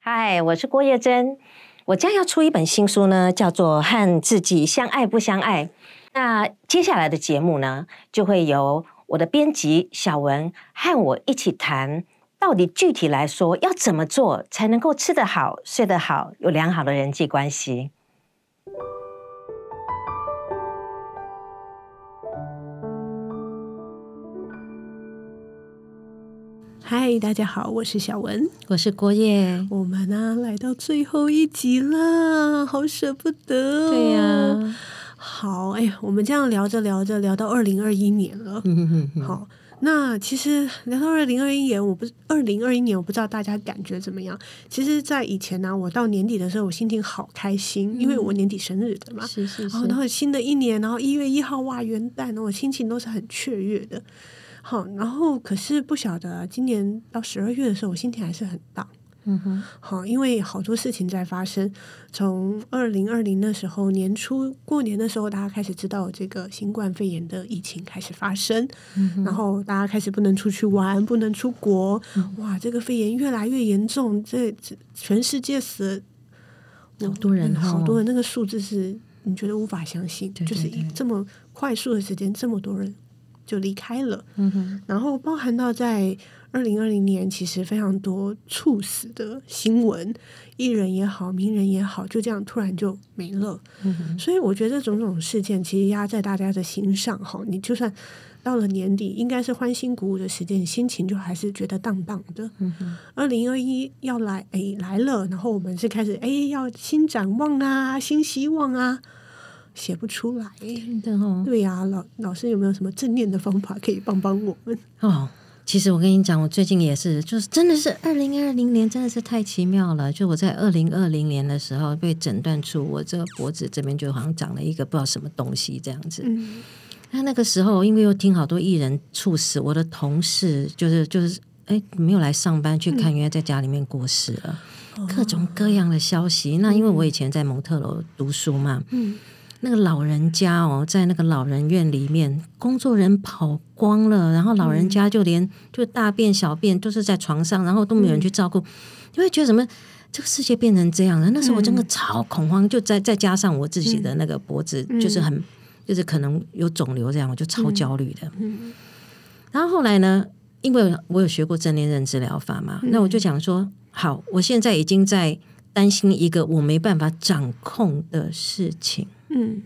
嗨，我是郭叶珍，我将要出一本新书呢，叫做《和自己相爱不相爱》。那接下来的节目呢，就会由我的编辑小文和我一起谈，到底具体来说要怎么做才能够吃得好、睡得好，有良好的人际关系。嗨，大家好，我是小文，我是郭叶。我们呢来到最后一集了，好舍不得。对呀，好，哎呀，我们这样聊着聊着聊到二零二一年了。好，那其实聊到二零二一年，我不二零二一年，我不知道大家感觉怎么样。其实，在以前呢，我到年底的时候，我心情好开心，因为我年底生日的嘛。是是是。然后新的一年，然后一月一号哇，元旦，我心情都是很雀跃的。好，然后可是不晓得今年到十二月的时候，我心情还是很大。嗯哼，好，因为好多事情在发生。从二零二零的时候年初过年的时候，大家开始知道这个新冠肺炎的疫情开始发生，然后大家开始不能出去玩，不能出国。哇，这个肺炎越来越严重，这全世界死了好多人，好多人，那个数字是你觉得无法相信，就是这么快速的时间，这么多人。就离开了，嗯哼，然后包含到在二零二零年，其实非常多猝死的新闻，艺人也好，名人也好，就这样突然就没了，所以我觉得种种事件其实压在大家的心上，哈，你就算到了年底，应该是欢欣鼓舞的时间，心情就还是觉得荡荡的，二零二一要来，哎来了，然后我们是开始，哎要新展望啊，新希望啊。写不出来，真的哦。对呀，老老师有没有什么正念的方法可以帮帮我们？哦，其实我跟你讲，我最近也是，就是真的是二零二零年真的是太奇妙了。就我在二零二零年的时候被诊断出我这个脖子这边就好像长了一个不知道什么东西这样子。嗯，那那个时候因为又听好多艺人猝死，我的同事就是就是哎没有来上班去看，因为在家里面过世了，各种各样的消息。那因为我以前在蒙特楼读书嘛，嗯。那个老人家哦，在那个老人院里面，工作人跑光了，然后老人家就连就大便小便都是在床上，然后都没有人去照顾，你会觉得什么？这个世界变成这样了？那时候我真的超恐慌，就再再加上我自己的那个脖子，就是很就是可能有肿瘤这样，我就超焦虑的。然后后来呢，因为我有学过正念认知疗法嘛，那我就想说，好，我现在已经在担心一个我没办法掌控的事情。嗯，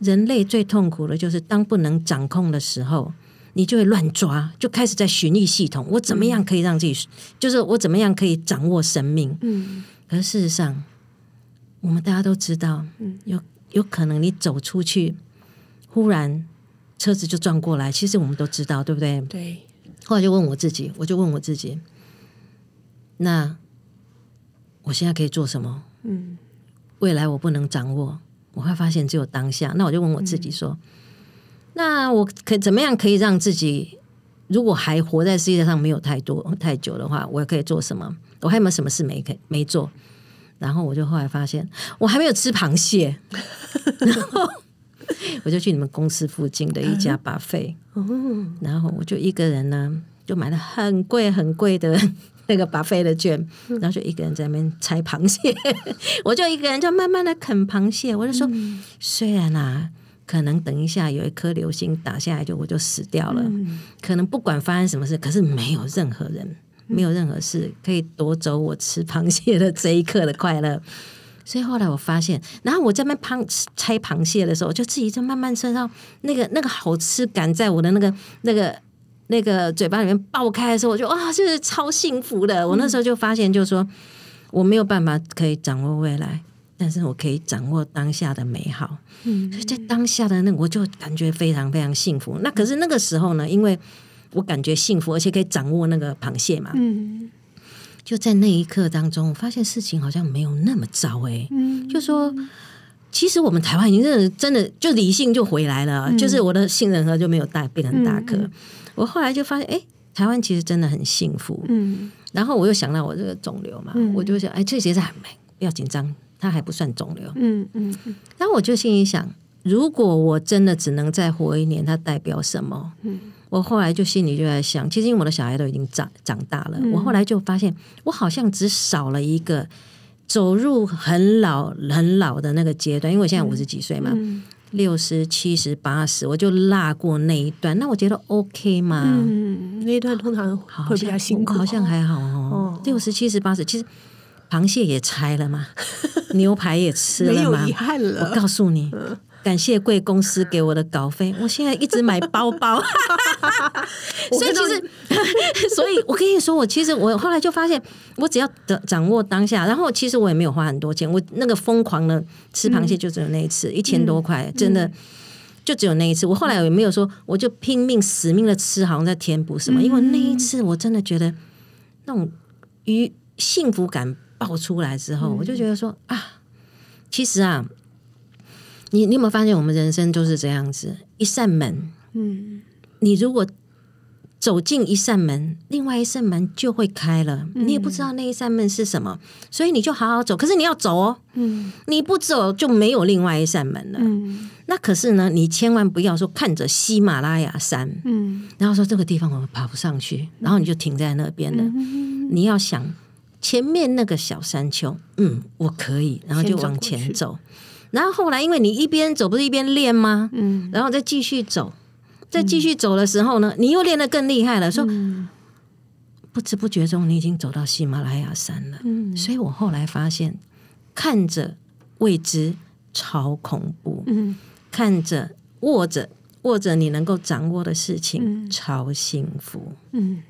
人类最痛苦的就是当不能掌控的时候，你就会乱抓，就开始在寻觅系统。我怎么样可以让自己，就是我怎么样可以掌握生命？嗯，可是事实上，我们大家都知道，嗯，有有可能你走出去，忽然车子就撞过来。其实我们都知道，对不对？对。后来就问我自己，我就问我自己，那我现在可以做什么？嗯，未来我不能掌握。我会发现只有当下，那我就问我自己说：那我可怎么样可以让自己，如果还活在世界上没有太多太久的话，我可以做什么？我还有没有什么事没可没做？然后我就后来发现，我还没有吃螃蟹，然后我就去你们公司附近的一家巴菲，然后我就一个人呢，就买了很贵很贵的。那个巴菲的券，然后就一个人在那边拆螃蟹，我就一个人就慢慢的啃螃蟹。我就说，虽然啊，可能等一下有一颗流星打下来，就我就死掉了。可能不管发生什么事，可是没有任何人，没有任何事可以夺走我吃螃蟹的这一刻的快乐。所以后来我发现，然后我在那螃拆螃蟹的时候，我就自己就慢慢身上那个那个好吃感，在我的那个那个。那个嘴巴里面爆开的时候，我就哇，就是超幸福的。我那时候就发现，就是说我没有办法可以掌握未来，但是我可以掌握当下的美好。嗯，所以在当下的那，我就感觉非常非常幸福。那可是那个时候呢，因为我感觉幸福，而且可以掌握那个螃蟹嘛。嗯，就在那一刻当中，我发现事情好像没有那么糟哎。嗯，就说其实我们台湾已经真的真的就理性就回来了，就是我的杏仁核就没有大变成大颗。我后来就发现，哎，台湾其实真的很幸福。嗯，然后我又想到我这个肿瘤嘛，我就想，哎，这其实还没不要紧张，它还不算肿瘤。嗯嗯。然后我就心里想，如果我真的只能再活一年，它代表什么？嗯，我后来就心里就在想，其实因为我的小孩都已经长长大了，嗯我后来就发现，我好像只少了一个走入很老很老的那个阶段，因为我现在五十几岁嘛，嗯六十七十八十，我就落过那一段，那我觉得 OK 嘛。嗯，那一段通常好会比较辛苦，好像还好哦哦。六十七十八十，其实螃蟹也拆了嘛，牛排也吃了嘛没有遗。憾我。告诉你，感谢贵公司给我的稿费，我现在一直买包包。所以其实，所以我跟你说，我其实我后来就发现，我只要掌掌握当下，然后其实我也没有花很多钱，我那个疯狂的吃螃蟹就只有那一次，一千多块，真的。就只有那一次，我后来也没有说，我就拼命死命的吃，好像在填补什么。因为那一次我真的觉得那种愉幸福感爆出来之后，我就觉得说啊，其实啊，你你有没有发现，我们人生就是这样子，一扇门，嗯你如果走进一扇门，另外一扇门就会开了，你也不知道那一扇门是什么，所以你就好好走。可是你要走哦，嗯你不走就没有另外一扇门了。嗯那可是呢，你千万不要说看着喜马拉雅山，嗯然后说这个地方我们爬不上去，然后你就停在那边了。你要想前面那个小山丘，嗯，我可以，然后就往前走。然后后来，因为你一边走不是一边练吗？嗯然后再继续走，再继续走的时候呢，你又练得更厉害了。说嗯不知不觉中，你已经走到喜马拉雅山了。嗯所以我后来发现，看着未知超恐怖，嗯看着握着握着你能够掌握的事情，嗯超幸福。嗯。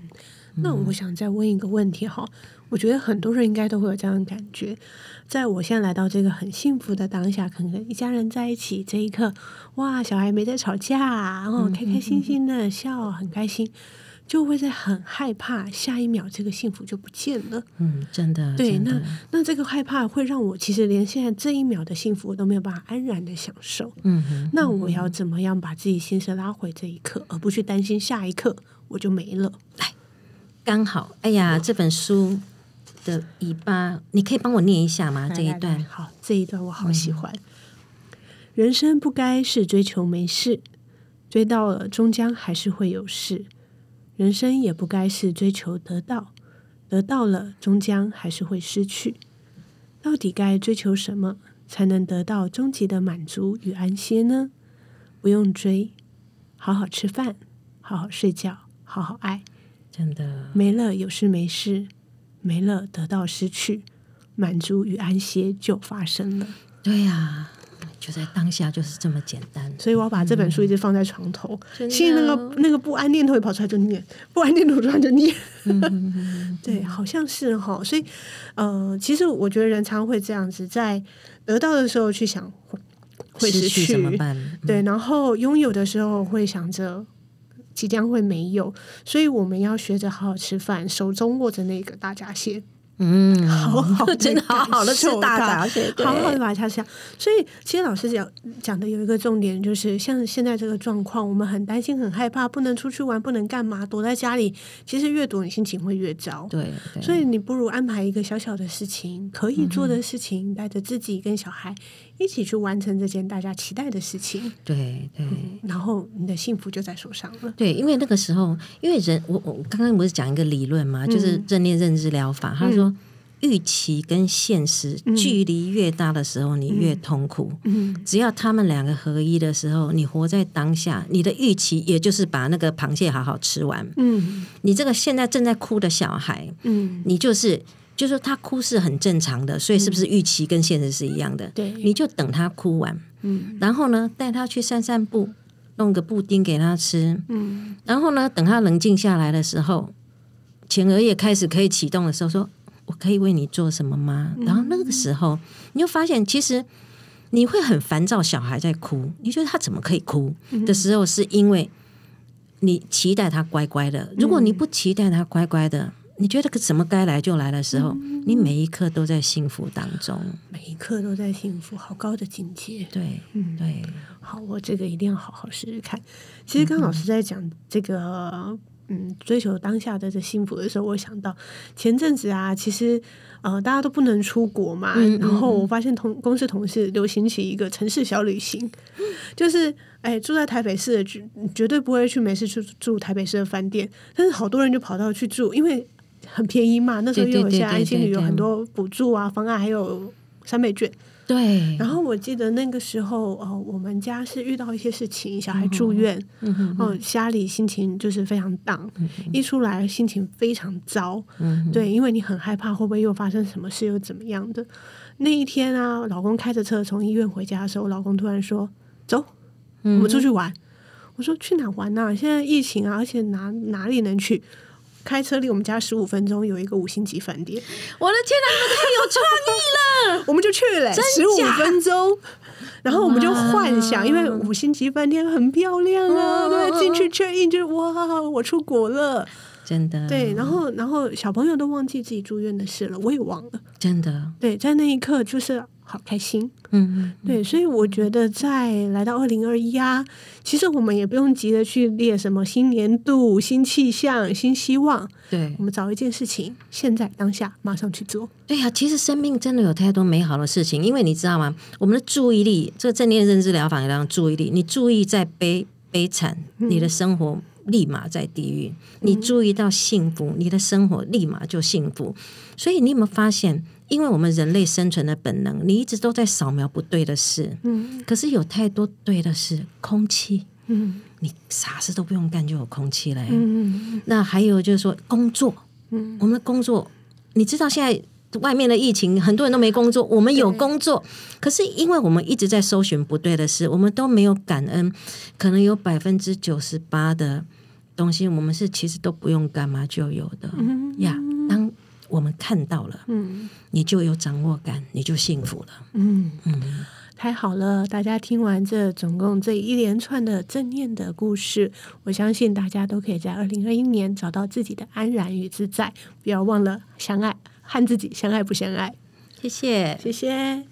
那我想再问一个问题哈，我觉得很多人应该都会有这样的感觉，在我现在来到这个很幸福的当下，可能一家人在一起这一刻，哇，小孩没在吵架，然后开开心心的笑，很开心，就会在很害怕下一秒这个幸福就不见了。嗯，真的，对，那那这个害怕会让我其实连现在这一秒的幸福我都没有办法安然的享受。嗯哼，那我要怎么样把自己心思拉回这一刻，而不去担心下一刻我就没了？来刚好，哎呀，这本书的尾巴，你可以帮我念一下吗？这一来来来段，好，这一段我好喜欢。人生不该是追求没事，追到了终将还是会有事；人生也不该是追求得到，得到了终将还是会失去。到底该追求什么，才能得到终极的满足与安歇呢？不用追，好好吃饭，好好睡觉，好好爱。真的，没了有事没事，没了得到失去，满足与安歇就发生了。对呀、就在当下，就是这么简单。所以我要把这本书一直放在床头，心里那个那个不安念头一跑出来就念，不安念头突然就念。对，好像是哈。所以呃，其实我觉得人常会这样子，在得到的时候去想会会失去怎么办？对，然后拥有的时候会想着即将会没有，所以我们要学着好好吃饭，手中握着那个大闸蟹，嗯，好好 地真的好好的吃大闸蟹，好好的把它下。所以其实老师讲讲的有一个重点，就是像现在这个状况，我们很担心、很害怕，不能出去玩，不能干嘛，躲在家里。其实越躲，你心情会越糟。对对，所以你不如安排一个小小的事情，可以做的事情，带着自己跟小孩一起去完成这件大家期待的事情，对对。然后你的幸福就在手上了。对，因为那个时候，因为人，我我刚刚不是讲一个理论嘛，就是嗯正念认知疗法，他说预期跟现实距离越大的时候，你越痛苦。嗯只要他们两个合一的时候，你活在当下，你的预期也就是把那个螃蟹好好吃完。嗯你这个现在正在哭的小孩，嗯，你就是就是说他哭是很正常的，所以是不是预期跟现实是一样的？对。你就等他哭完，嗯。然后呢带他去散散步，弄个布丁给他吃，嗯。然后呢等他冷静下来的时候，前额叶开始可以启动的时候，说我可以为你做什么吗？然后那个时候你就发现其实。你会很烦躁，小孩在哭，你觉得他怎么可以哭的时候，是因为你期待他乖乖的。如果你不期待他乖乖的，你觉得个什么该来就来的时候，你每一刻都在幸福当中。每一刻都在幸福，好高的境界。对，嗯对，好，我这个一定要好好试试看。其实刚刚老师在讲这个嗯追求当下的这幸福的时候，我想到前阵子啊，其实呃大家都不能出国嘛，然后我发现同公司同事流行起一个城市小旅行，就是哎住在台北市的绝绝对不会去没事去住台北市的饭店，但是好多人就跑到去住，因为很便宜嘛，那时候又有现在对对对对安心旅游很多补助啊方案，还有三倍券。对，然后我记得那个时候，哦，我们家是遇到一些事情，小孩住院，嗯哼哦，家里心情就是非常荡，一出来心情非常糟，嗯对，因为你很害怕会不会又发生什么事，又怎么样的。那一天啊，老公开着车从医院回家的时候，老公突然说：“走，我们出去玩。我说：“去哪玩呢、现在疫情啊，而且哪哪里能去？”开车离我们家十五分钟有一个五星级饭店，我的天哪，你们太有创意了！我们就去了真十五分钟，然后我们就幻想，因为五星级饭店很漂亮啊，嗯。对，进去 check in 就哇，我出国了，真的，对，然后然后小朋友都忘记自己住院的事了，我也忘了，真的，对，在那一刻就是好开心，嗯，对，所以我觉得在来到二零二一啊，其实我们也不用急着去列什么新年度、新气象、新希望，对我们找一件事情，现在当下马上去做，对呀、其实生命真的有太多美好的事情，因为你知道吗？我们的注意力，这个正念认知疗法也让注意力，你注意在悲悲惨，你的生活立马在地狱；你注意到幸福，你的生活立马就幸福。所以你有没有发现？因为我们人类生存的本能，你一直都在扫描不对的事，嗯。可是有太多对的事，空气，嗯。你啥事都不用干就有空气了、欸。嗯。那还有就是说工作，嗯。我们的工作，你知道现在外面的疫情，很多人都没工作，我们有工作，可是因为我们一直在搜寻不对的事，我们都没有感恩，可能有百分之九十八的东西，我们是其实都不用干嘛就有的嗯。呀。当我们看到了，嗯你就有掌握感，你就幸福了。嗯。嗯，太好了！大家听完这总共这一连串的正念的故事，我相信大家都可以在二零二一年找到自己的安然与自在。不要忘了相爱，和自己相爱不相爱。谢谢。谢谢。